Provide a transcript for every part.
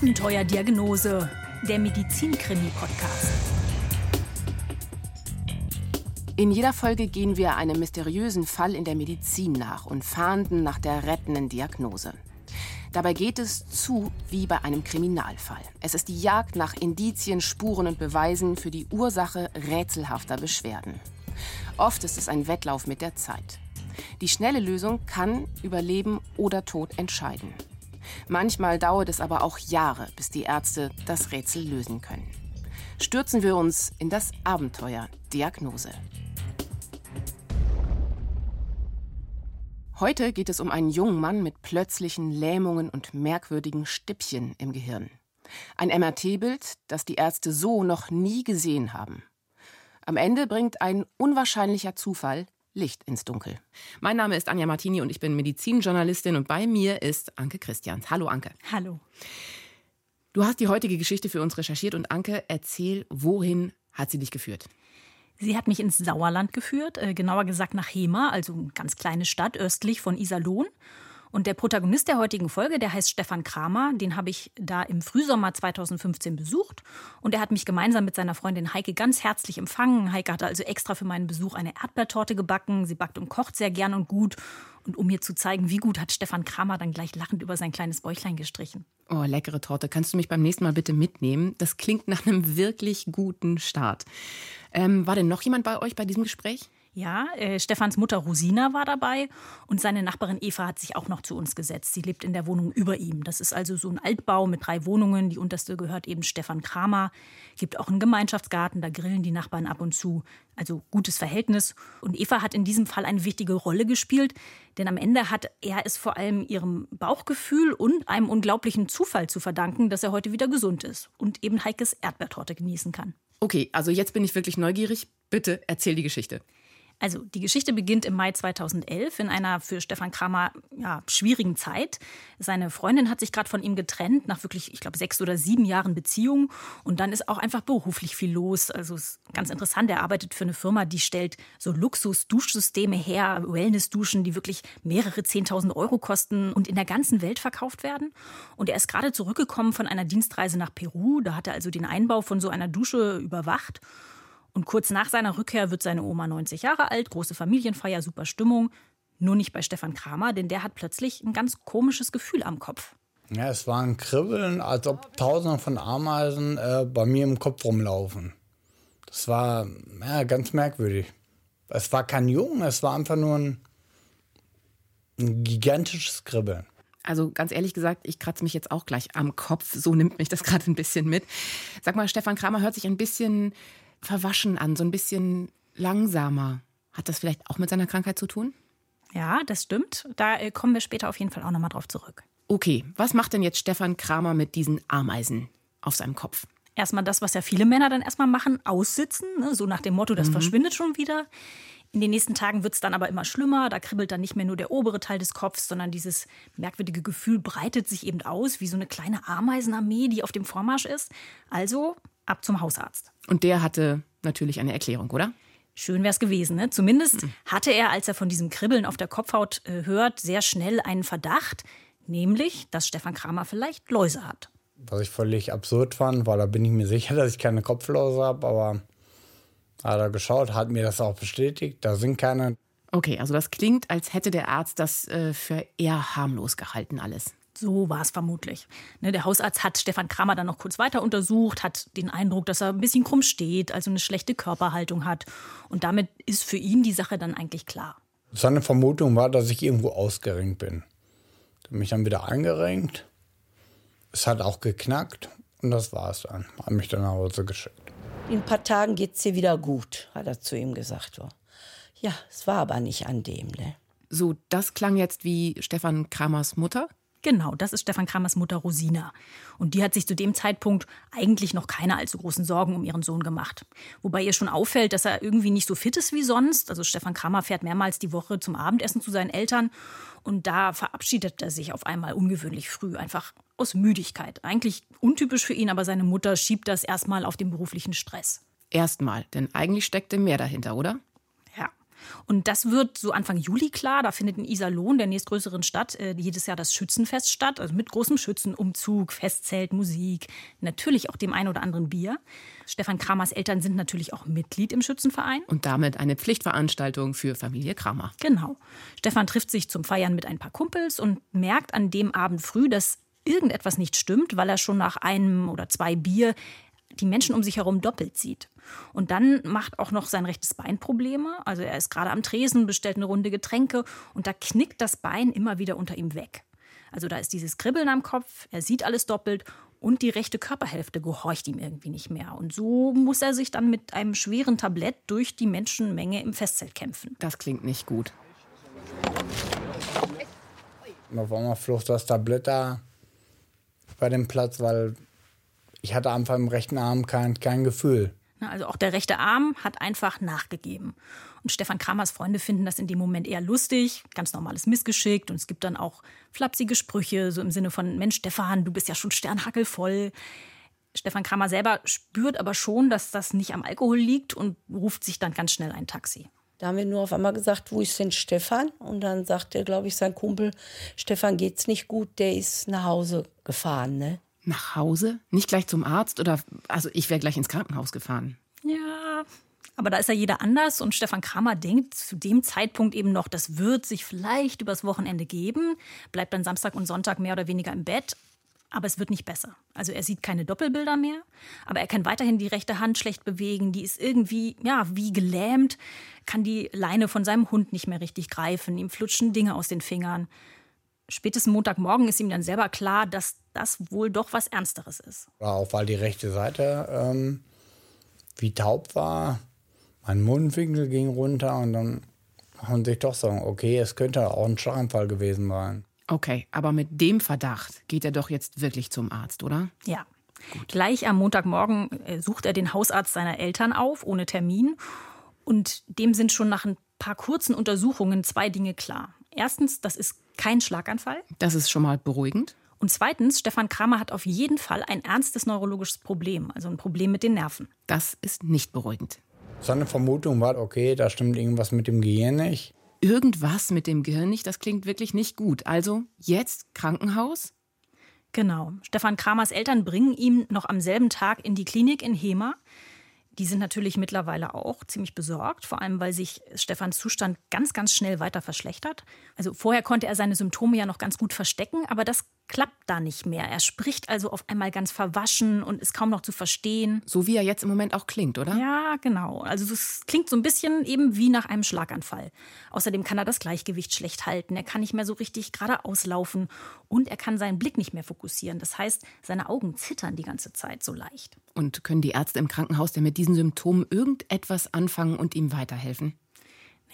Abenteuerdiagnose, der Medizinkrimi-Podcast. In jeder Folge gehen wir einem mysteriösen Fall in der Medizin nach und fahnden nach der rettenden Diagnose. Dabei geht es zu wie bei einem Kriminalfall. Es ist die Jagd nach Indizien, Spuren und Beweisen für die Ursache rätselhafter Beschwerden. Oft ist es ein Wettlauf mit der Zeit. Die schnelle Lösung kann über Leben oder Tod entscheiden. Manchmal dauert es aber auch Jahre, bis die Ärzte das Rätsel lösen können. Stürzen wir uns in das Abenteuer Diagnose. Heute geht es um einen jungen Mann mit plötzlichen Lähmungen und merkwürdigen Stippchen im Gehirn. Ein MRT-Bild, das die Ärzte so noch nie gesehen haben. Am Ende bringt ein unwahrscheinlicher Zufall Licht ins Dunkel. Mein Name ist Anja Martini und ich bin Medizinjournalistin und bei mir ist Anke Christians. Hallo Anke. Hallo. Du hast die heutige Geschichte für uns recherchiert und Anke, erzähl, wohin hat sie dich geführt? Sie hat mich ins Sauerland geführt, äh, genauer gesagt nach Hema, also eine ganz kleine Stadt östlich von Iserlohn. Und der Protagonist der heutigen Folge, der heißt Stefan Kramer. Den habe ich da im Frühsommer 2015 besucht. Und er hat mich gemeinsam mit seiner Freundin Heike ganz herzlich empfangen. Heike hatte also extra für meinen Besuch eine Erdbeertorte gebacken. Sie backt und kocht sehr gern und gut. Und um mir zu zeigen, wie gut, hat Stefan Kramer dann gleich lachend über sein kleines Bäuchlein gestrichen. Oh, leckere Torte. Kannst du mich beim nächsten Mal bitte mitnehmen? Das klingt nach einem wirklich guten Start. Ähm, war denn noch jemand bei euch bei diesem Gespräch? Ja, äh, Stefans Mutter Rosina war dabei und seine Nachbarin Eva hat sich auch noch zu uns gesetzt. Sie lebt in der Wohnung über ihm. Das ist also so ein Altbau mit drei Wohnungen. Die unterste gehört eben Stefan Kramer. Gibt auch einen Gemeinschaftsgarten, da grillen die Nachbarn ab und zu. Also gutes Verhältnis. Und Eva hat in diesem Fall eine wichtige Rolle gespielt, denn am Ende hat er es vor allem ihrem Bauchgefühl und einem unglaublichen Zufall zu verdanken, dass er heute wieder gesund ist und eben Heikes Erdbeertorte genießen kann. Okay, also jetzt bin ich wirklich neugierig. Bitte erzähl die Geschichte. Also die Geschichte beginnt im Mai 2011 in einer für Stefan Kramer ja, schwierigen Zeit. Seine Freundin hat sich gerade von ihm getrennt nach wirklich, ich glaube, sechs oder sieben Jahren Beziehung. Und dann ist auch einfach beruflich viel los. Also ist ganz interessant. Er arbeitet für eine Firma, die stellt so Luxus-Duschsysteme her, Wellness-Duschen, die wirklich mehrere Zehntausend Euro kosten und in der ganzen Welt verkauft werden. Und er ist gerade zurückgekommen von einer Dienstreise nach Peru. Da hat er also den Einbau von so einer Dusche überwacht. Und kurz nach seiner Rückkehr wird seine Oma 90 Jahre alt, große Familienfeier, super Stimmung. Nur nicht bei Stefan Kramer, denn der hat plötzlich ein ganz komisches Gefühl am Kopf. Ja, es war ein Kribbeln, als ob Tausende von Ameisen äh, bei mir im Kopf rumlaufen. Das war ja, ganz merkwürdig. Es war kein Jungen, es war einfach nur ein, ein gigantisches Kribbeln. Also ganz ehrlich gesagt, ich kratze mich jetzt auch gleich am Kopf. So nimmt mich das gerade ein bisschen mit. Sag mal, Stefan Kramer hört sich ein bisschen verwaschen an, so ein bisschen langsamer. Hat das vielleicht auch mit seiner Krankheit zu tun? Ja, das stimmt. Da äh, kommen wir später auf jeden Fall auch nochmal drauf zurück. Okay, was macht denn jetzt Stefan Kramer mit diesen Ameisen auf seinem Kopf? Erstmal das, was ja viele Männer dann erstmal machen, aussitzen, ne? so nach dem Motto, das mhm. verschwindet schon wieder. In den nächsten Tagen wird es dann aber immer schlimmer. Da kribbelt dann nicht mehr nur der obere Teil des Kopfs, sondern dieses merkwürdige Gefühl breitet sich eben aus, wie so eine kleine Ameisenarmee, die auf dem Vormarsch ist. Also ab zum Hausarzt. Und der hatte natürlich eine Erklärung, oder? Schön wäre es gewesen. Ne? Zumindest hm. hatte er, als er von diesem Kribbeln auf der Kopfhaut äh, hört, sehr schnell einen Verdacht, nämlich, dass Stefan Kramer vielleicht Läuse hat. Was ich völlig absurd fand, weil da bin ich mir sicher, dass ich keine Kopfläuse habe, aber hat er geschaut, hat mir das auch bestätigt, da sind keine. Okay, also das klingt, als hätte der Arzt das äh, für eher harmlos gehalten alles. So war es vermutlich. Ne, der Hausarzt hat Stefan Kramer dann noch kurz weiter untersucht, hat den Eindruck, dass er ein bisschen krumm steht, also eine schlechte Körperhaltung hat. Und damit ist für ihn die Sache dann eigentlich klar. Seine Vermutung war, dass ich irgendwo ausgerenkt bin. Ich habe mich dann wieder eingerenkt. Es hat auch geknackt und das war es dann. Hat mich dann nach Hause geschickt. In ein paar Tagen geht es dir wieder gut, hat er zu ihm gesagt. Ja, es war aber nicht an dem. Ne? So, das klang jetzt wie Stefan Kramers Mutter? Genau, das ist Stefan Kramers Mutter Rosina. Und die hat sich zu dem Zeitpunkt eigentlich noch keine allzu großen Sorgen um ihren Sohn gemacht. Wobei ihr schon auffällt, dass er irgendwie nicht so fit ist wie sonst. Also Stefan Kramer fährt mehrmals die Woche zum Abendessen zu seinen Eltern. Und da verabschiedet er sich auf einmal ungewöhnlich früh, einfach aus Müdigkeit. Eigentlich untypisch für ihn, aber seine Mutter schiebt das erstmal auf den beruflichen Stress. Erstmal, denn eigentlich steckte mehr dahinter, oder? Und das wird so Anfang Juli klar. Da findet in Iserlohn, der nächstgrößeren Stadt, äh, jedes Jahr das Schützenfest statt. Also mit großem Schützenumzug, Festzelt, Musik, natürlich auch dem einen oder anderen Bier. Stefan Kramers Eltern sind natürlich auch Mitglied im Schützenverein. Und damit eine Pflichtveranstaltung für Familie Kramer. Genau. Stefan trifft sich zum Feiern mit ein paar Kumpels und merkt an dem Abend früh, dass irgendetwas nicht stimmt, weil er schon nach einem oder zwei Bier die Menschen um sich herum doppelt sieht. Und dann macht auch noch sein rechtes Bein Probleme. Also er ist gerade am Tresen, bestellt eine Runde Getränke und da knickt das Bein immer wieder unter ihm weg. Also da ist dieses Kribbeln am Kopf, er sieht alles doppelt und die rechte Körperhälfte gehorcht ihm irgendwie nicht mehr. Und so muss er sich dann mit einem schweren Tablett durch die Menschenmenge im Festzelt kämpfen. Das klingt nicht gut. Auf einmal flog das Tablett da bei dem Platz, weil ich hatte einfach im rechten Arm kein, kein Gefühl. Also auch der rechte Arm hat einfach nachgegeben. Und Stefan Kramers Freunde finden das in dem Moment eher lustig, ganz normales Missgeschick. Und es gibt dann auch flapsige Sprüche, so im Sinne von, Mensch, Stefan, du bist ja schon sternhackelvoll. Stefan Kramer selber spürt aber schon, dass das nicht am Alkohol liegt und ruft sich dann ganz schnell ein Taxi. Da haben wir nur auf einmal gesagt, wo ist denn Stefan? Und dann sagte, glaube ich, sein Kumpel, Stefan geht's nicht gut, der ist nach Hause gefahren, ne? Nach Hause? Nicht gleich zum Arzt oder also ich wäre gleich ins Krankenhaus gefahren. Ja, aber da ist ja jeder anders und Stefan Kramer denkt zu dem Zeitpunkt eben noch, das wird sich vielleicht übers Wochenende geben, bleibt dann Samstag und Sonntag mehr oder weniger im Bett, aber es wird nicht besser. Also er sieht keine Doppelbilder mehr, aber er kann weiterhin die rechte Hand schlecht bewegen, die ist irgendwie, ja, wie gelähmt, kann die Leine von seinem Hund nicht mehr richtig greifen, ihm flutschen Dinge aus den Fingern. Spätestens Montagmorgen ist ihm dann selber klar, dass das wohl doch was Ernsteres ist. Auch weil die rechte Seite ähm, wie taub war, mein Mundwinkel ging runter und dann haben sich doch sagen, okay, es könnte auch ein Schlaganfall gewesen sein. Okay, aber mit dem Verdacht geht er doch jetzt wirklich zum Arzt, oder? Ja. Gut. Gleich am Montagmorgen äh, sucht er den Hausarzt seiner Eltern auf, ohne Termin. Und dem sind schon nach ein paar kurzen Untersuchungen zwei Dinge klar. Erstens, das ist kein Schlaganfall. Das ist schon mal beruhigend. Und zweitens, Stefan Kramer hat auf jeden Fall ein ernstes neurologisches Problem, also ein Problem mit den Nerven. Das ist nicht beruhigend. Seine Vermutung war, okay, da stimmt irgendwas mit dem Gehirn nicht. Irgendwas mit dem Gehirn nicht, das klingt wirklich nicht gut. Also jetzt Krankenhaus? Genau. Stefan Kramers Eltern bringen ihn noch am selben Tag in die Klinik in Hema. Die sind natürlich mittlerweile auch ziemlich besorgt, vor allem weil sich Stefans Zustand ganz, ganz schnell weiter verschlechtert. Also vorher konnte er seine Symptome ja noch ganz gut verstecken, aber das klappt da nicht mehr. Er spricht also auf einmal ganz verwaschen und ist kaum noch zu verstehen. So wie er jetzt im Moment auch klingt, oder? Ja, genau. Also es klingt so ein bisschen eben wie nach einem Schlaganfall. Außerdem kann er das Gleichgewicht schlecht halten. Er kann nicht mehr so richtig geradeaus laufen und er kann seinen Blick nicht mehr fokussieren. Das heißt, seine Augen zittern die ganze Zeit so leicht. Und können die Ärzte im Krankenhaus denn mit diesen Symptomen irgendetwas anfangen und ihm weiterhelfen?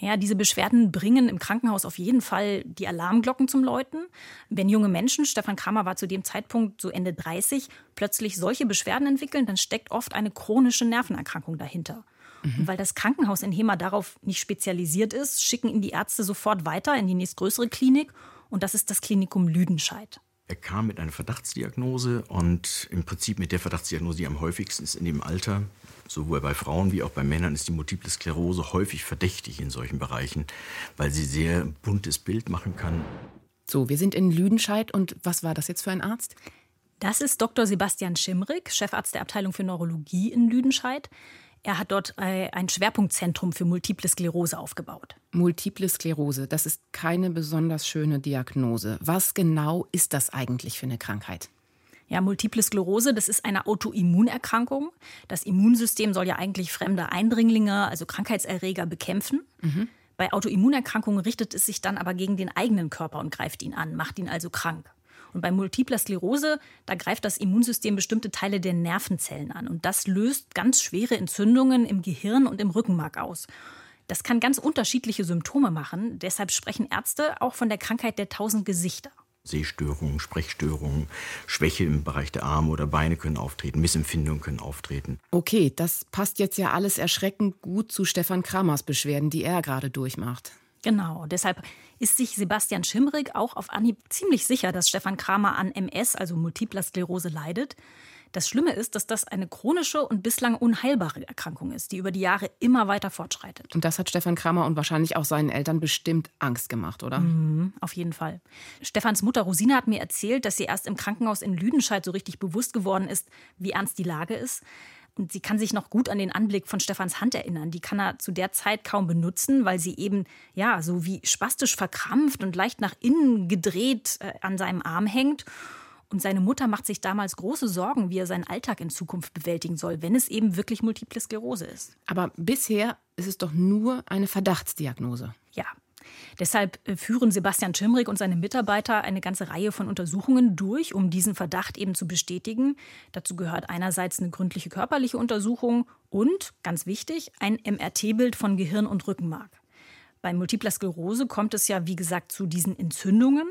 Naja, diese Beschwerden bringen im Krankenhaus auf jeden Fall die Alarmglocken zum Läuten. Wenn junge Menschen, Stefan Kramer war zu dem Zeitpunkt so Ende 30, plötzlich solche Beschwerden entwickeln, dann steckt oft eine chronische Nervenerkrankung dahinter. Mhm. Und weil das Krankenhaus in Hema darauf nicht spezialisiert ist, schicken ihn die Ärzte sofort weiter in die nächstgrößere Klinik. Und das ist das Klinikum Lüdenscheid. Er kam mit einer Verdachtsdiagnose und im Prinzip mit der Verdachtsdiagnose, die am häufigsten ist in dem Alter, sowohl bei Frauen wie auch bei Männern, ist die Multiple Sklerose häufig verdächtig in solchen Bereichen, weil sie sehr buntes Bild machen kann. So, wir sind in Lüdenscheid und was war das jetzt für ein Arzt? Das ist Dr. Sebastian Schimrig, Chefarzt der Abteilung für Neurologie in Lüdenscheid. Er hat dort äh, ein Schwerpunktzentrum für Multiple Sklerose aufgebaut. Multiple Sklerose, das ist keine besonders schöne Diagnose. Was genau ist das eigentlich für eine Krankheit? Ja, Multiple Sklerose, das ist eine Autoimmunerkrankung. Das Immunsystem soll ja eigentlich fremde Eindringlinge, also Krankheitserreger, bekämpfen. Mhm. Bei Autoimmunerkrankungen richtet es sich dann aber gegen den eigenen Körper und greift ihn an, macht ihn also krank. Und bei multipler Sklerose, da greift das Immunsystem bestimmte Teile der Nervenzellen an. Und das löst ganz schwere Entzündungen im Gehirn und im Rückenmark aus. Das kann ganz unterschiedliche Symptome machen. Deshalb sprechen Ärzte auch von der Krankheit der tausend Gesichter. Sehstörungen, Sprechstörungen, Schwäche im Bereich der Arme oder Beine können auftreten, Missempfindungen können auftreten. Okay, das passt jetzt ja alles erschreckend gut zu Stefan Kramers Beschwerden, die er gerade durchmacht. Genau, deshalb ist sich Sebastian Schimrig auch auf Anhieb ziemlich sicher, dass Stefan Kramer an MS, also Multipler Sklerose, leidet. Das Schlimme ist, dass das eine chronische und bislang unheilbare Erkrankung ist, die über die Jahre immer weiter fortschreitet. Und das hat Stefan Kramer und wahrscheinlich auch seinen Eltern bestimmt Angst gemacht, oder? Mhm, auf jeden Fall. Stefans Mutter Rosina hat mir erzählt, dass sie erst im Krankenhaus in Lüdenscheid so richtig bewusst geworden ist, wie ernst die Lage ist. Und sie kann sich noch gut an den Anblick von Stefans Hand erinnern. Die kann er zu der Zeit kaum benutzen, weil sie eben, ja, so wie spastisch verkrampft und leicht nach innen gedreht äh, an seinem Arm hängt. Und seine Mutter macht sich damals große Sorgen, wie er seinen Alltag in Zukunft bewältigen soll, wenn es eben wirklich Multiple Sklerose ist. Aber bisher ist es doch nur eine Verdachtsdiagnose. Ja. Deshalb äh, führen Sebastian Schimrig und seine Mitarbeiter eine ganze Reihe von Untersuchungen durch, um diesen Verdacht eben zu bestätigen. Dazu gehört einerseits eine gründliche körperliche Untersuchung und, ganz wichtig, ein MRT-Bild von Gehirn und Rückenmark. Bei Multipler Sklerose kommt es ja, wie gesagt, zu diesen Entzündungen.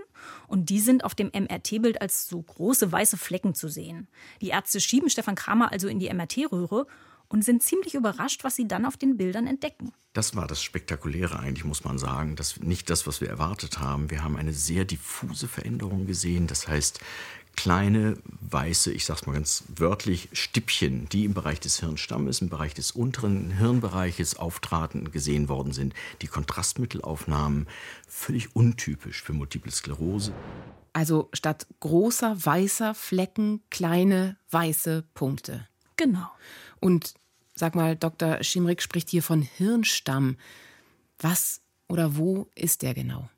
Und die sind auf dem MRT-Bild als so große weiße Flecken zu sehen. Die Ärzte schieben Stefan Kramer also in die MRT-Röhre und sind ziemlich überrascht, was sie dann auf den Bildern entdecken. Das war das Spektakuläre eigentlich, muss man sagen. Das nicht das, was wir erwartet haben. Wir haben eine sehr diffuse Veränderung gesehen. Das heißt, kleine weiße, ich sag's mal ganz wörtlich, Stippchen, die im Bereich des Hirnstammes, im Bereich des unteren Hirnbereiches auftraten, gesehen worden sind. Die Kontrastmittelaufnahmen völlig untypisch für Multiple Sklerose. Also statt großer weißer Flecken kleine weiße Punkte. Genau. Und sag mal, Dr. Schimrik spricht hier von Hirnstamm. Was oder wo ist der genau?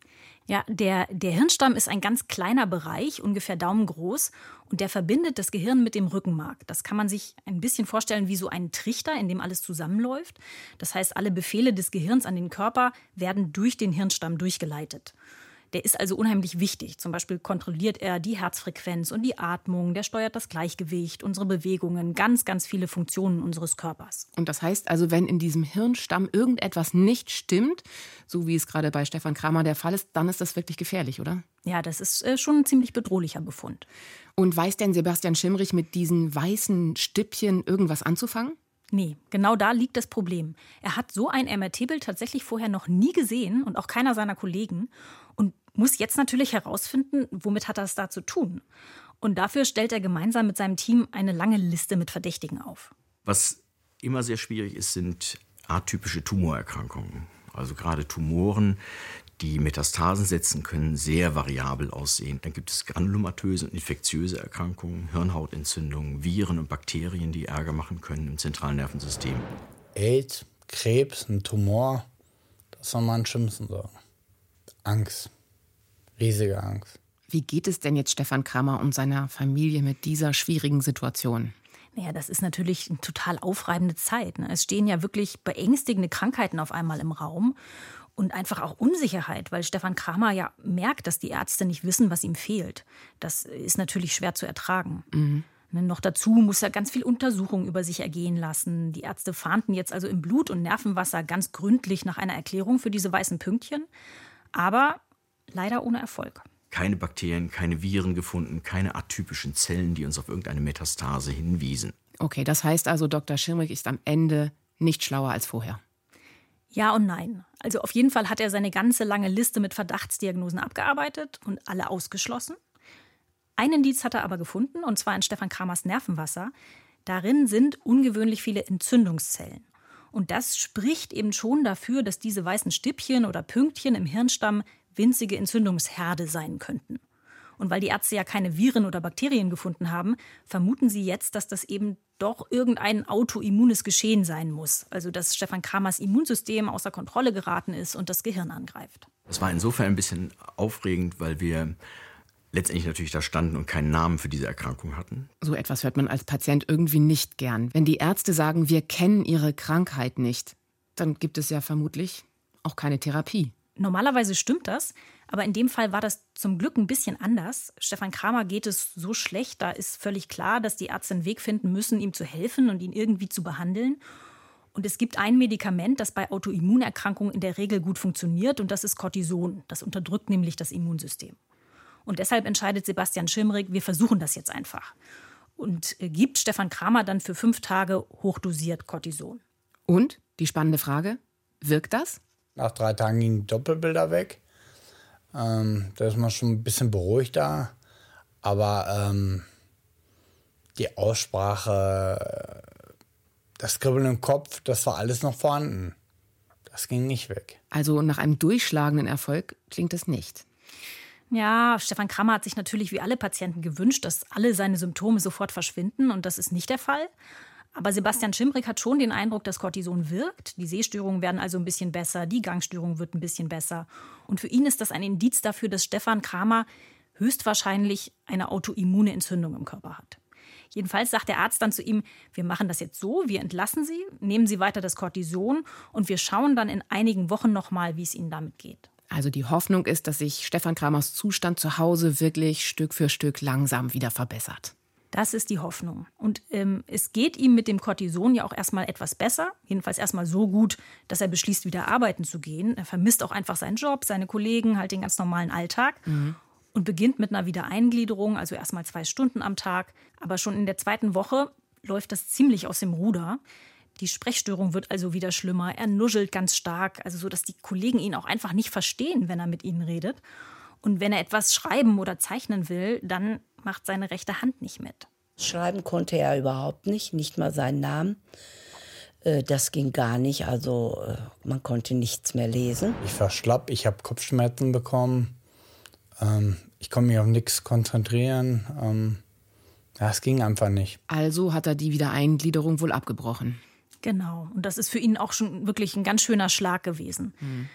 Ja, der, der Hirnstamm ist ein ganz kleiner Bereich, ungefähr daumengroß, und der verbindet das Gehirn mit dem Rückenmark. Das kann man sich ein bisschen vorstellen wie so ein Trichter, in dem alles zusammenläuft. Das heißt, alle Befehle des Gehirns an den Körper werden durch den Hirnstamm durchgeleitet. Der ist also unheimlich wichtig. Zum Beispiel kontrolliert er die Herzfrequenz und die Atmung, der steuert das Gleichgewicht, unsere Bewegungen, ganz, ganz viele Funktionen unseres Körpers. Und das heißt also, wenn in diesem Hirnstamm irgendetwas nicht stimmt, so wie es gerade bei Stefan Kramer der Fall ist, dann ist das wirklich gefährlich, oder? Ja, das ist äh, schon ein ziemlich bedrohlicher Befund. Und weiß denn Sebastian Schimrich mit diesen weißen Stippchen irgendwas anzufangen? Nee, genau da liegt das Problem. Er hat so ein MRT-Bild tatsächlich vorher noch nie gesehen und auch keiner seiner Kollegen und muss jetzt natürlich herausfinden, womit hat er es da zu tun. Und dafür stellt er gemeinsam mit seinem Team eine lange Liste mit Verdächtigen auf. Was immer sehr schwierig ist, sind atypische Tumorerkrankungen. Also gerade Tumoren, die Metastasen setzen können, sehr variabel aussehen. Dann gibt es granulomatöse und infektiöse Erkrankungen, Hirnhautentzündungen, Viren und Bakterien, die Ärger machen können im zentralen Nervensystem. AIDS, Krebs, ein Tumor, das soll man am schlimmsten sagen. Angst, riesige Angst. Wie geht es denn jetzt Stefan Kramer und seiner Familie mit dieser schwierigen Situation? Naja, das ist natürlich eine total aufreibende Zeit. Ne? Es stehen ja wirklich beängstigende Krankheiten auf einmal im Raum und einfach auch Unsicherheit, weil Stefan Kramer ja merkt, dass die Ärzte nicht wissen, was ihm fehlt. Das ist natürlich schwer zu ertragen. Mhm. Noch dazu muss er ganz viel Untersuchung über sich ergehen lassen. Die Ärzte fahnden jetzt also im Blut und Nervenwasser ganz gründlich nach einer Erklärung für diese weißen Pünktchen, aber leider ohne Erfolg. Keine Bakterien, keine Viren gefunden, keine atypischen Zellen, die uns auf irgendeine Metastase hinwiesen. Okay, das heißt also, Dr. Schirmrich ist am Ende nicht schlauer als vorher. Ja und nein. Also auf jeden Fall hat er seine ganze lange Liste mit Verdachtsdiagnosen abgearbeitet und alle ausgeschlossen. Ein Indiz hat er aber gefunden, und zwar in Stefan Kramers Nervenwasser. Darin sind ungewöhnlich viele Entzündungszellen. Und das spricht eben schon dafür, dass diese weißen Stippchen oder Pünktchen im Hirnstamm winzige Entzündungsherde sein könnten. Und weil die Ärzte ja keine Viren oder Bakterien gefunden haben, vermuten sie jetzt, dass das eben doch irgendein autoimmunes Geschehen sein muss. Also dass Stefan Kramers Immunsystem außer Kontrolle geraten ist und das Gehirn angreift. Das war insofern ein bisschen aufregend, weil wir letztendlich natürlich da standen und keinen Namen für diese Erkrankung hatten. So etwas hört man als Patient irgendwie nicht gern. Wenn die Ärzte sagen, wir kennen ihre Krankheit nicht, dann gibt es ja vermutlich auch keine Therapie. Normalerweise stimmt das, aber in dem Fall war das zum Glück ein bisschen anders. Stefan Kramer geht es so schlecht, da ist völlig klar, dass die Ärzte einen Weg finden müssen, ihm zu helfen und ihn irgendwie zu behandeln. Und es gibt ein Medikament, das bei Autoimmunerkrankungen in der Regel gut funktioniert, und das ist Cortison. Das unterdrückt nämlich das Immunsystem. Und deshalb entscheidet Sebastian Schimrig, wir versuchen das jetzt einfach. Und äh, gibt Stefan Kramer dann für fünf Tage hochdosiert Cortison. Und die spannende Frage: Wirkt das? Nach drei Tagen gingen die Doppelbilder weg. Ähm, da ist man schon ein bisschen beruhigter. Aber ähm, die Aussprache, das Kribbeln im Kopf, das war alles noch vorhanden. Das ging nicht weg. Also nach einem durchschlagenden Erfolg klingt es nicht. Ja, Stefan Krammer hat sich natürlich wie alle Patienten gewünscht, dass alle seine Symptome sofort verschwinden und das ist nicht der Fall. Aber Sebastian Schimbrick hat schon den Eindruck, dass Cortison wirkt. Die Sehstörungen werden also ein bisschen besser, die Gangstörung wird ein bisschen besser. Und für ihn ist das ein Indiz dafür, dass Stefan Kramer höchstwahrscheinlich eine autoimmune Entzündung im Körper hat. Jedenfalls sagt der Arzt dann zu ihm, wir machen das jetzt so, wir entlassen Sie, nehmen Sie weiter das Cortison und wir schauen dann in einigen Wochen nochmal, wie es Ihnen damit geht. Also die Hoffnung ist, dass sich Stefan Kramers Zustand zu Hause wirklich Stück für Stück langsam wieder verbessert. Das ist die Hoffnung. Und ähm, es geht ihm mit dem Cortison ja auch erstmal etwas besser. Jedenfalls erstmal so gut, dass er beschließt, wieder arbeiten zu gehen. Er vermisst auch einfach seinen Job, seine Kollegen, halt den ganz normalen Alltag. Mhm. Und beginnt mit einer Wiedereingliederung, also erstmal zwei Stunden am Tag. Aber schon in der zweiten Woche läuft das ziemlich aus dem Ruder. Die Sprechstörung wird also wieder schlimmer. Er nuschelt ganz stark, also so, dass die Kollegen ihn auch einfach nicht verstehen, wenn er mit ihnen redet. Und wenn er etwas schreiben oder zeichnen will, dann macht seine rechte Hand nicht mit. Schreiben konnte er überhaupt nicht, nicht mal seinen Namen. Äh, das ging gar nicht, also äh, man konnte nichts mehr lesen. Ich war schlapp, ich habe Kopfschmerzen bekommen. Ähm, ich konnte mich auf nichts konzentrieren. Ähm, ja, es ging einfach nicht. Also hat er die Wiedereingliederung wohl abgebrochen. Genau. Und das ist für ihn auch schon wirklich ein ganz schöner Schlag gewesen. Mhm.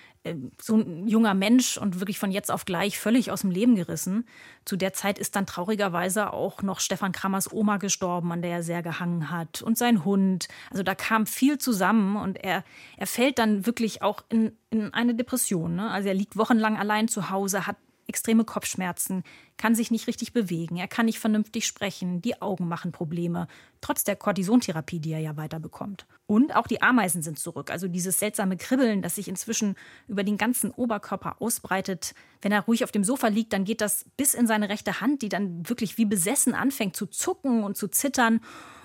So ein junger Mensch und wirklich von jetzt auf gleich völlig aus dem Leben gerissen. Zu der Zeit ist dann traurigerweise auch noch Stefan Krammers Oma gestorben, an der er sehr gehangen hat. Und sein Hund. Also da kam viel zusammen und er, er fällt dann wirklich auch in, in eine Depression. Ne? Also er liegt wochenlang allein zu Hause, hat extreme Kopfschmerzen, kann sich nicht richtig bewegen, er kann nicht vernünftig sprechen, die Augen machen Probleme, trotz der Cortisontherapie, die er ja weiter bekommt. Und auch die Ameisen sind zurück, also dieses seltsame Kribbeln, das sich inzwischen über den ganzen Oberkörper ausbreitet. Wenn er ruhig auf dem Sofa liegt, dann geht das bis in seine rechte Hand, die dann wirklich wie besessen anfängt zu zucken und zu zittern.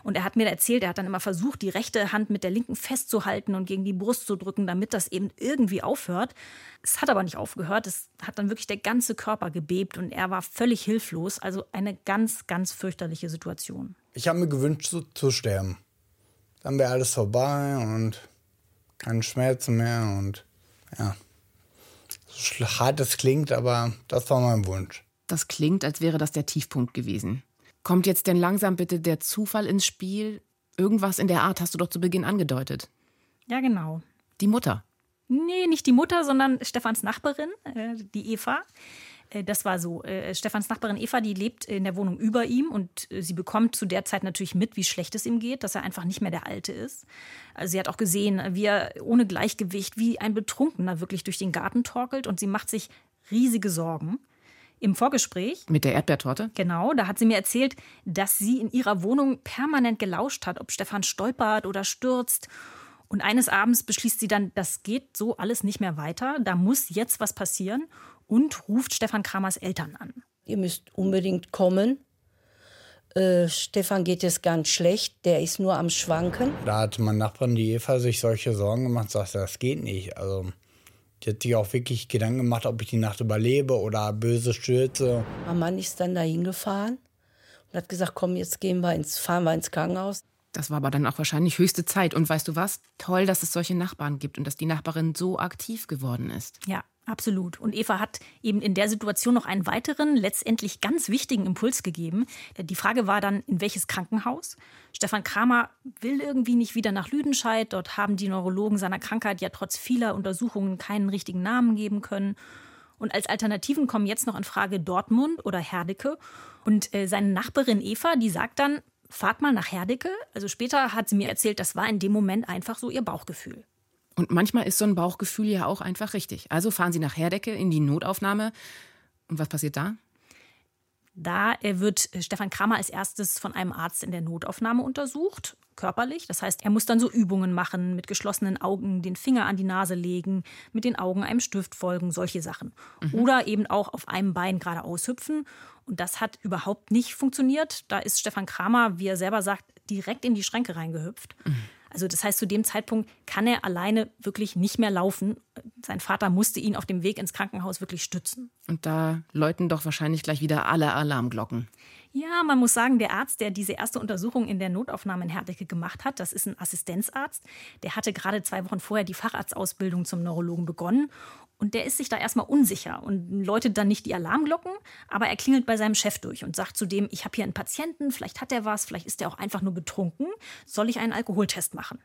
Und er hat mir erzählt, er hat dann immer versucht, die rechte Hand mit der linken festzuhalten und gegen die Brust zu drücken, damit das eben irgendwie aufhört. Es hat aber nicht aufgehört. Es hat dann wirklich der ganze Körper gebebt und er war völlig hilflos. Also eine ganz, ganz fürchterliche Situation. Ich habe mir gewünscht, zu, zu sterben. Dann wäre alles vorbei und keine Schmerzen mehr und ja. So hart es klingt, aber das war mein Wunsch. Das klingt, als wäre das der Tiefpunkt gewesen. Kommt jetzt denn langsam bitte der Zufall ins Spiel? Irgendwas in der Art hast du doch zu Beginn angedeutet. Ja, genau. Die Mutter. Nee, nicht die Mutter, sondern Stefans Nachbarin, äh, die Eva. Äh, das war so. Äh, Stefans Nachbarin Eva, die lebt in der Wohnung über ihm und sie bekommt zu der Zeit natürlich mit, wie schlecht es ihm geht, dass er einfach nicht mehr der Alte ist. Also sie hat auch gesehen, wie er ohne Gleichgewicht, wie ein Betrunkener wirklich durch den Garten torkelt und sie macht sich riesige Sorgen im Vorgespräch. Mit der Erdbeertorte? Genau, da hat sie mir erzählt, dass sie in ihrer Wohnung permanent gelauscht hat, ob Stefan stolpert oder stürzt. Und eines Abends beschließt sie dann, das geht so alles nicht mehr weiter, da muss jetzt was passieren und ruft Stefan Kramers Eltern an. Ihr müsst unbedingt kommen. Äh, Stefan geht es ganz schlecht, der ist nur am Schwanken. Da hat mein Nachbarn, die Eva, sich solche Sorgen gemacht, sagt, das geht nicht. Also die hat sich auch wirklich Gedanken gemacht, ob ich die Nacht überlebe oder böse stürze. Mein Mann ist dann dahin gefahren und hat gesagt, komm, jetzt gehen wir ins, fahren wir ins Krankenhaus. Das war aber dann auch wahrscheinlich höchste Zeit. Und weißt du was? Toll, dass es solche Nachbarn gibt und dass die Nachbarin so aktiv geworden ist. Ja, Absolut. Und Eva hat eben in der Situation noch einen weiteren, letztendlich ganz wichtigen Impuls gegeben. Die Frage war dann, in welches Krankenhaus? Stefan Kramer will irgendwie nicht wieder nach Lüdenscheid. Dort haben die Neurologen seiner Krankheit ja trotz vieler Untersuchungen keinen richtigen Namen geben können. Und als Alternativen kommen jetzt noch in Frage Dortmund oder Herdecke. Und äh, seine Nachbarin Eva, die sagt dann, fahrt mal nach Herdecke. Also später hat sie mir erzählt, das war in dem Moment einfach so ihr Bauchgefühl. Und manchmal ist so ein Bauchgefühl ja auch einfach richtig. Also fahren Sie nach Herdecke in die Notaufnahme. Und was passiert da? Da wird äh, Stefan Kramer als erstes von einem Arzt in der Notaufnahme untersucht, körperlich. Das heißt, er muss dann so Übungen machen, mit geschlossenen Augen den Finger an die Nase legen, mit den Augen einem Stift folgen, solche Sachen. Mhm. Oder eben auch auf einem Bein gerade aushüpfen. Und das hat überhaupt nicht funktioniert. Da ist Stefan Kramer, wie er selber sagt, direkt in die Schränke reingehüpft. Mhm. Also das heißt, zu dem Zeitpunkt kann er alleine wirklich nicht mehr laufen. Sein Vater musste ihn auf dem Weg ins Krankenhaus wirklich stützen. Und da läuten doch wahrscheinlich gleich wieder alle Alarmglocken. Ja, man muss sagen, der Arzt, der diese erste Untersuchung in der Notaufnahme in Herdecke gemacht hat, das ist ein Assistenzarzt. Der hatte gerade zwei Wochen vorher die Facharztausbildung zum Neurologen begonnen. Und der ist sich da erstmal unsicher und läutet dann nicht die Alarmglocken, aber er klingelt bei seinem Chef durch und sagt zu dem, ich habe hier einen Patienten, vielleicht hat er was, vielleicht ist er auch einfach nur betrunken, soll ich einen Alkoholtest machen?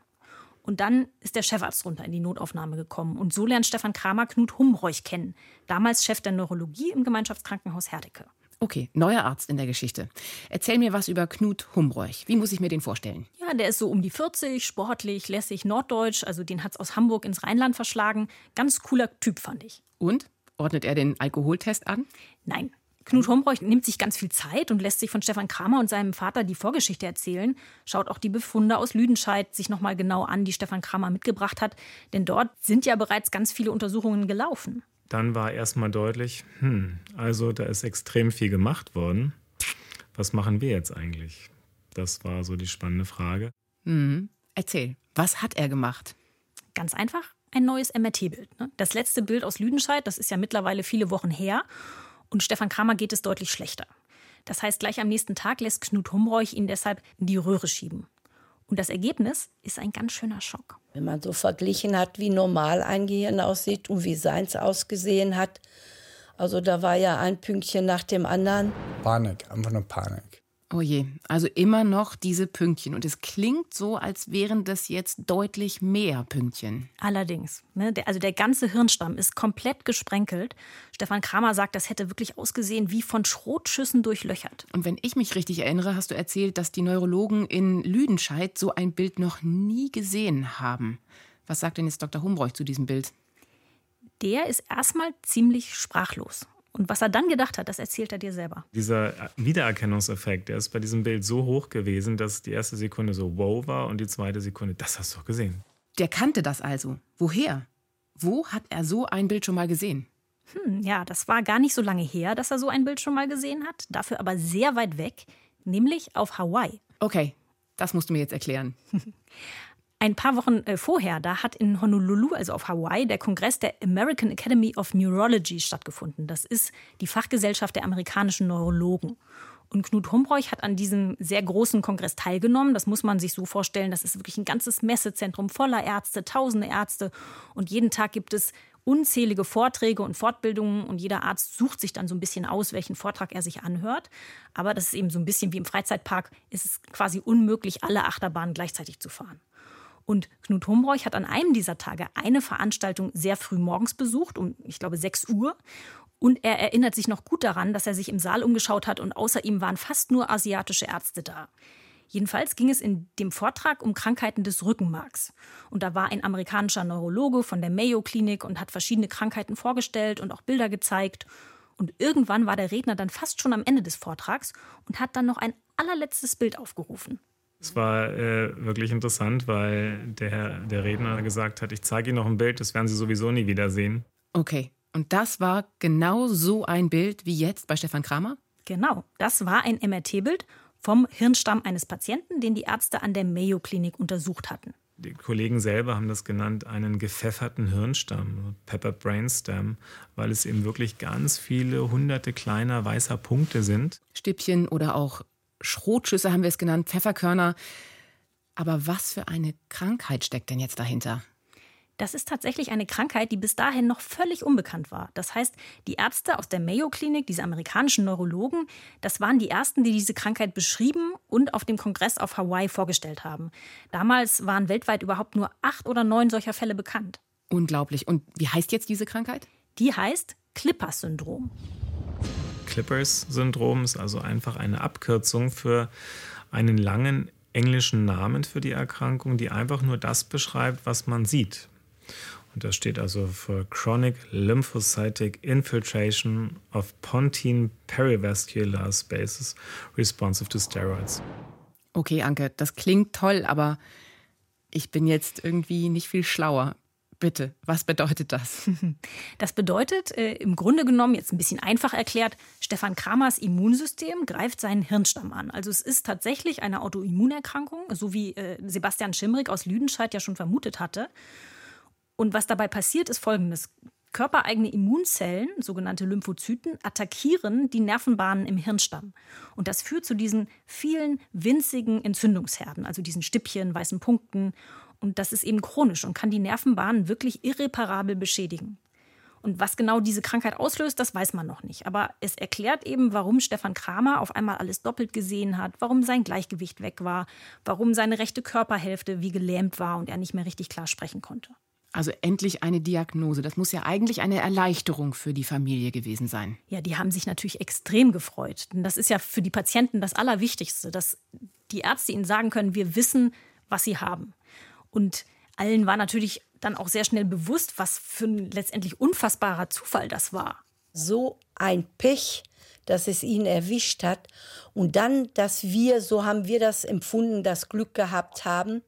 Und dann ist der Chefarzt runter in die Notaufnahme gekommen. Und so lernt Stefan Kramer Knut Humreuch kennen, damals Chef der Neurologie im Gemeinschaftskrankenhaus Herdecke. Okay, neuer Arzt in der Geschichte. Erzähl mir was über Knut Humreuch. Wie muss ich mir den vorstellen? Ja, der ist so um die 40, sportlich, lässig, norddeutsch. Also den hat es aus Hamburg ins Rheinland verschlagen. Ganz cooler Typ, fand ich. Und? Ordnet er den Alkoholtest an? Nein. Knut Humreuch nimmt sich ganz viel Zeit und lässt sich von Stefan Kramer und seinem Vater die Vorgeschichte erzählen, schaut auch die Befunde aus Lüdenscheid sich nochmal genau an, die Stefan Kramer mitgebracht hat, denn dort sind ja bereits ganz viele Untersuchungen gelaufen dann war erstmal deutlich, hm, also da ist extrem viel gemacht worden. Was machen wir jetzt eigentlich? Das war so die spannende Frage. Mhm. Erzähl, was hat er gemacht? Ganz einfach, ein neues MRT-Bild. Ne? Das letzte Bild aus Lüdenscheid, das ist ja mittlerweile viele Wochen her. Und Stefan Kramer geht es deutlich schlechter. Das heißt, gleich am nächsten Tag lässt Knut Humreuch ihn deshalb in die Röhre schieben. Und das Ergebnis ist ein ganz schöner Schock. Wenn man so verglichen hat, wie normal ein Gehirn aussieht und wie seins ausgesehen hat, also da war ja ein Pünktchen nach dem anderen. Panik, einfach nur Panik. Oh je, also immer noch diese Pünktchen. Und es klingt so, als wären das jetzt deutlich mehr Pünktchen. Allerdings. Ne, der, also der ganze Hirnstamm ist komplett gesprenkelt. Stefan Kramer sagt, das hätte wirklich ausgesehen wie von Schrotschüssen durchlöchert. Und wenn ich mich richtig erinnere, hast du erzählt, dass die Neurologen in Lüdenscheid so ein Bild noch nie gesehen haben. Was sagt denn jetzt Dr. Humbräuch zu diesem Bild? Der ist erstmal ziemlich sprachlos. Und was er dann gedacht hat, das erzählt er dir selber. Dieser Wiedererkennungseffekt, der ist bei diesem Bild so hoch gewesen, dass die erste Sekunde so wow war und die zweite Sekunde, das hast du doch gesehen. Der kannte das also. Woher? Wo hat er so ein Bild schon mal gesehen? Hm, ja, das war gar nicht so lange her, dass er so ein Bild schon mal gesehen hat. Dafür aber sehr weit weg, nämlich auf Hawaii. Okay, das musst du mir jetzt erklären. Ein paar Wochen äh, vorher, da hat in Honolulu, also auf Hawaii, der Kongress der American Academy of Neurology stattgefunden. Das ist die Fachgesellschaft der amerikanischen Neurologen. Und Knut Humbräuch hat an diesem sehr großen Kongress teilgenommen. Das muss man sich so vorstellen. Das ist wirklich ein ganzes Messezentrum voller Ärzte, tausende Ärzte. Und jeden Tag gibt es unzählige Vorträge und Fortbildungen und jeder Arzt sucht sich dann so ein bisschen aus, welchen Vortrag er sich anhört. Aber das ist eben so ein bisschen wie im Freizeitpark. Es ist quasi unmöglich, alle Achterbahnen gleichzeitig zu fahren. Und Knut Humbräuch hat an einem dieser Tage eine Veranstaltung sehr früh morgens besucht, um, ich glaube, 6 Uhr. Und er erinnert sich noch gut daran, dass er sich im Saal umgeschaut hat und außer ihm waren fast nur asiatische Ärzte da. Jedenfalls ging es in dem Vortrag um Krankheiten des Rückenmarks. Und da war ein amerikanischer Neurologe von der Mayo Klinik und hat verschiedene Krankheiten vorgestellt und auch Bilder gezeigt. Und irgendwann war der Redner dann fast schon am Ende des Vortrags und hat dann noch ein allerletztes Bild aufgerufen. Es war äh, wirklich interessant, weil der, der Redner gesagt hat, ich zeige Ihnen noch ein Bild, das werden Sie sowieso nie wiedersehen. Okay, und das war genau so ein Bild wie jetzt bei Stefan Kramer? Genau, das war ein MRT-Bild vom Hirnstamm eines Patienten, den die Ärzte an der Mayo Klinik untersucht hatten. Die Kollegen selber haben das genannt, einen gepfefferten Hirnstamm, Pepper Brainstem, weil es eben wirklich ganz viele hunderte kleiner weißer Punkte sind. Stippchen oder auch Schrotschüsse haben wir es genannt, Pfefferkörner. Aber was für eine Krankheit steckt denn jetzt dahinter? Das ist tatsächlich eine Krankheit, die bis dahin noch völlig unbekannt war. Das heißt, die Ärzte aus der Mayo Klinik, diese amerikanischen Neurologen, das waren die ersten, die diese Krankheit beschrieben und auf dem Kongress auf Hawaii vorgestellt haben. Damals waren weltweit überhaupt nur acht oder neun solcher Fälle bekannt. Unglaublich. Und wie heißt jetzt diese Krankheit? Die heißt Clippers-Syndrom. Clippers-Syndrom ist also einfach eine Abkürzung für einen langen englischen Namen für die Erkrankung, die einfach nur das beschreibt, was man sieht. Und das steht also für Chronic Lymphocytic Infiltration of Pontine Perivascular Spaces Responsive to Steroids. Okay, Anke, das klingt toll, aber ich bin jetzt irgendwie nicht viel schlauer. Bitte, was bedeutet das? Das bedeutet äh, im Grunde genommen, jetzt ein bisschen einfach erklärt, Stefan Kramers Immunsystem greift seinen Hirnstamm an. Also es ist tatsächlich eine Autoimmunerkrankung, so wie äh, Sebastian Schimrig aus Lüdenscheid ja schon vermutet hatte. Und was dabei passiert, ist folgendes. Körpereigene Immunzellen, sogenannte Lymphozyten, attackieren die Nervenbahnen im Hirnstamm. Und das führt zu diesen vielen winzigen Entzündungsherden, also diesen Stippchen, weißen Punkten. Und das ist eben chronisch und kann die Nervenbahnen wirklich irreparabel beschädigen. Und was genau diese Krankheit auslöst, das weiß man noch nicht. Aber es erklärt eben, warum Stefan Kramer auf einmal alles doppelt gesehen hat, warum sein Gleichgewicht weg war, warum seine rechte Körperhälfte wie gelähmt war und er nicht mehr richtig klar sprechen konnte. Also endlich eine Diagnose. Das muss ja eigentlich eine Erleichterung für die Familie gewesen sein. Ja, die haben sich natürlich extrem gefreut. Denn das ist ja für die Patienten das Allerwichtigste, dass die Ärzte ihnen sagen können, wir wissen, was sie haben. Und allen war natürlich dann auch sehr schnell bewusst, was für ein letztendlich unfassbarer Zufall das war. So ein Pech, dass es ihn erwischt hat. Und dann, dass wir, so haben wir das empfunden, das Glück gehabt haben,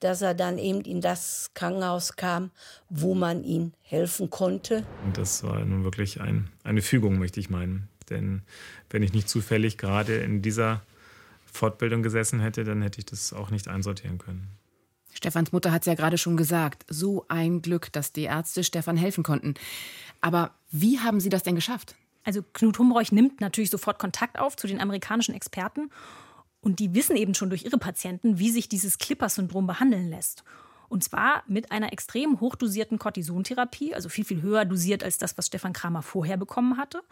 dass er dann eben in das Krankenhaus kam, wo man ihm helfen konnte. Und das war nun wirklich ein, eine Fügung, möchte ich meinen. Denn wenn ich nicht zufällig gerade in dieser Fortbildung gesessen hätte, dann hätte ich das auch nicht einsortieren können. Stefans Mutter hat es ja gerade schon gesagt. So ein Glück, dass die Ärzte Stefan helfen konnten. Aber wie haben Sie das denn geschafft? Also Knut Humreuch nimmt natürlich sofort Kontakt auf zu den amerikanischen Experten. Und die wissen eben schon durch ihre Patienten, wie sich dieses Clipper-Syndrom behandeln lässt. Und zwar mit einer extrem hochdosierten Cortisontherapie, also viel, viel höher dosiert als das, was Stefan Kramer vorher bekommen hatte.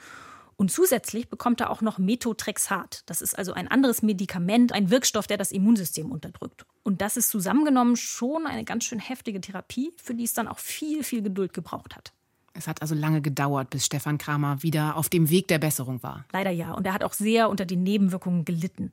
Und zusätzlich bekommt er auch noch Methotrexat. Das ist also ein anderes Medikament, ein Wirkstoff, der das Immunsystem unterdrückt. Und das ist zusammengenommen schon eine ganz schön heftige Therapie, für die es dann auch viel, viel Geduld gebraucht hat. Es hat also lange gedauert, bis Stefan Kramer wieder auf dem Weg der Besserung war. Leider ja. Und er hat auch sehr unter den Nebenwirkungen gelitten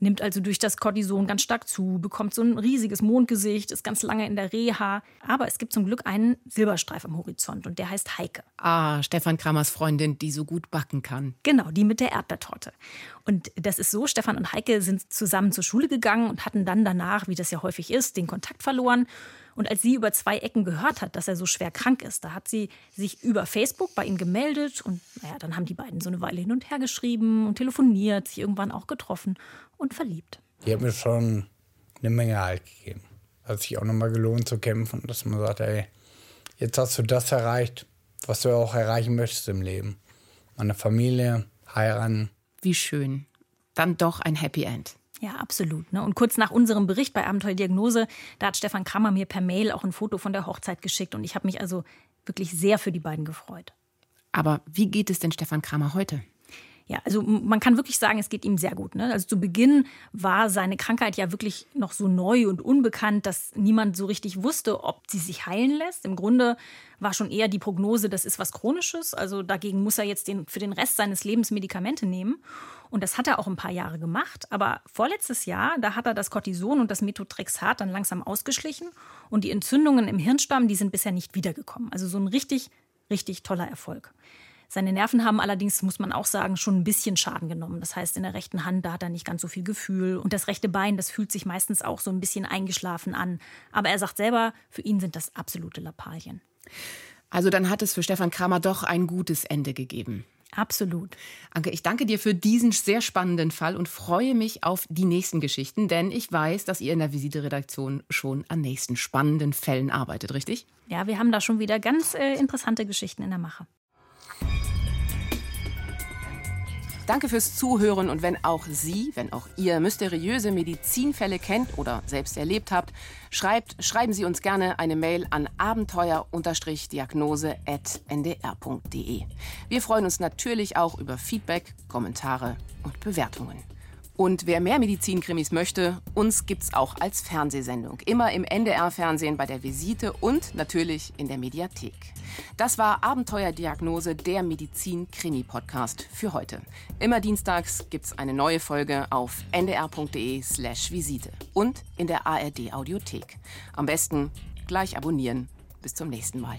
nimmt also durch das Cortison ganz stark zu, bekommt so ein riesiges Mondgesicht, ist ganz lange in der Reha. Aber es gibt zum Glück einen Silberstreif am Horizont und der heißt Heike. Ah, Stefan Kramers Freundin, die so gut backen kann. Genau, die mit der Erdbeertorte. Und das ist so, Stefan und Heike sind zusammen zur Schule gegangen und hatten dann danach, wie das ja häufig ist, den Kontakt verloren. Und als sie über zwei Ecken gehört hat, dass er so schwer krank ist, da hat sie sich über Facebook bei ihm gemeldet. Und naja, dann haben die beiden so eine Weile hin und her geschrieben und telefoniert, sich irgendwann auch getroffen und verliebt. Die hat mir schon eine Menge Halt gegeben. Hat sich auch nochmal gelohnt zu kämpfen, dass man sagt, ey, jetzt hast du das erreicht, was du auch erreichen möchtest im Leben. Meine Familie, heiraten. Wie schön. Dann doch ein Happy End. Ja, absolut. Ne? Und kurz nach unserem Bericht bei Abenteuerdiagnose, da hat Stefan Krammer mir per Mail auch ein Foto von der Hochzeit geschickt und ich habe mich also wirklich sehr für die beiden gefreut. Aber wie geht es denn Stefan Kramer heute? Ja, also man kann wirklich sagen, es geht ihm sehr gut. Ne? Also zu Beginn war seine Krankheit ja wirklich noch so neu und unbekannt, dass niemand so richtig wusste, ob sie sich heilen lässt. Im Grunde war schon eher die Prognose, das ist was Chronisches. Also dagegen muss er jetzt den, für den Rest seines Lebens Medikamente nehmen. Und das hat er auch ein paar Jahre gemacht. Aber vorletztes Jahr, da hat er das Cortison und das Methotrexat dann langsam ausgeschlichen. Und die Entzündungen im Hirnstamm, die sind bisher nicht wiedergekommen. Also so ein richtig, richtig toller Erfolg. Seine Nerven haben allerdings, muss man auch sagen, schon ein bisschen Schaden genommen. Das heißt, in der rechten Hand, da hat er nicht ganz so viel Gefühl. Und das rechte Bein, das fühlt sich meistens auch so ein bisschen eingeschlafen an. Aber er sagt selber, für ihn sind das absolute Lappalien. Also dann hat es für Stefan Kramer doch ein gutes Ende gegeben. Absolut. Anke, ich danke dir für diesen sehr spannenden Fall und freue mich auf die nächsten Geschichten, denn ich weiß, dass ihr in der Visite-Redaktion schon an nächsten spannenden Fällen arbeitet, richtig? Ja, wir haben da schon wieder ganz äh, interessante Geschichten in der Mache. Danke fürs Zuhören und wenn auch Sie, wenn auch ihr mysteriöse Medizinfälle kennt oder selbst erlebt habt, schreibt, schreiben Sie uns gerne eine Mail an abenteuer-diagnose.ndr.de. Wir freuen uns natürlich auch über Feedback, Kommentare und Bewertungen. Und wer mehr Medizinkrimis möchte, uns gibt's auch als Fernsehsendung. Immer im NDR-Fernsehen bei der Visite und natürlich in der Mediathek. Das war Abenteuerdiagnose, der Medizin-Krimi-Podcast für heute. Immer dienstags gibt's eine neue Folge auf ndr.de/slash Visite und in der ARD-Audiothek. Am besten gleich abonnieren. Bis zum nächsten Mal.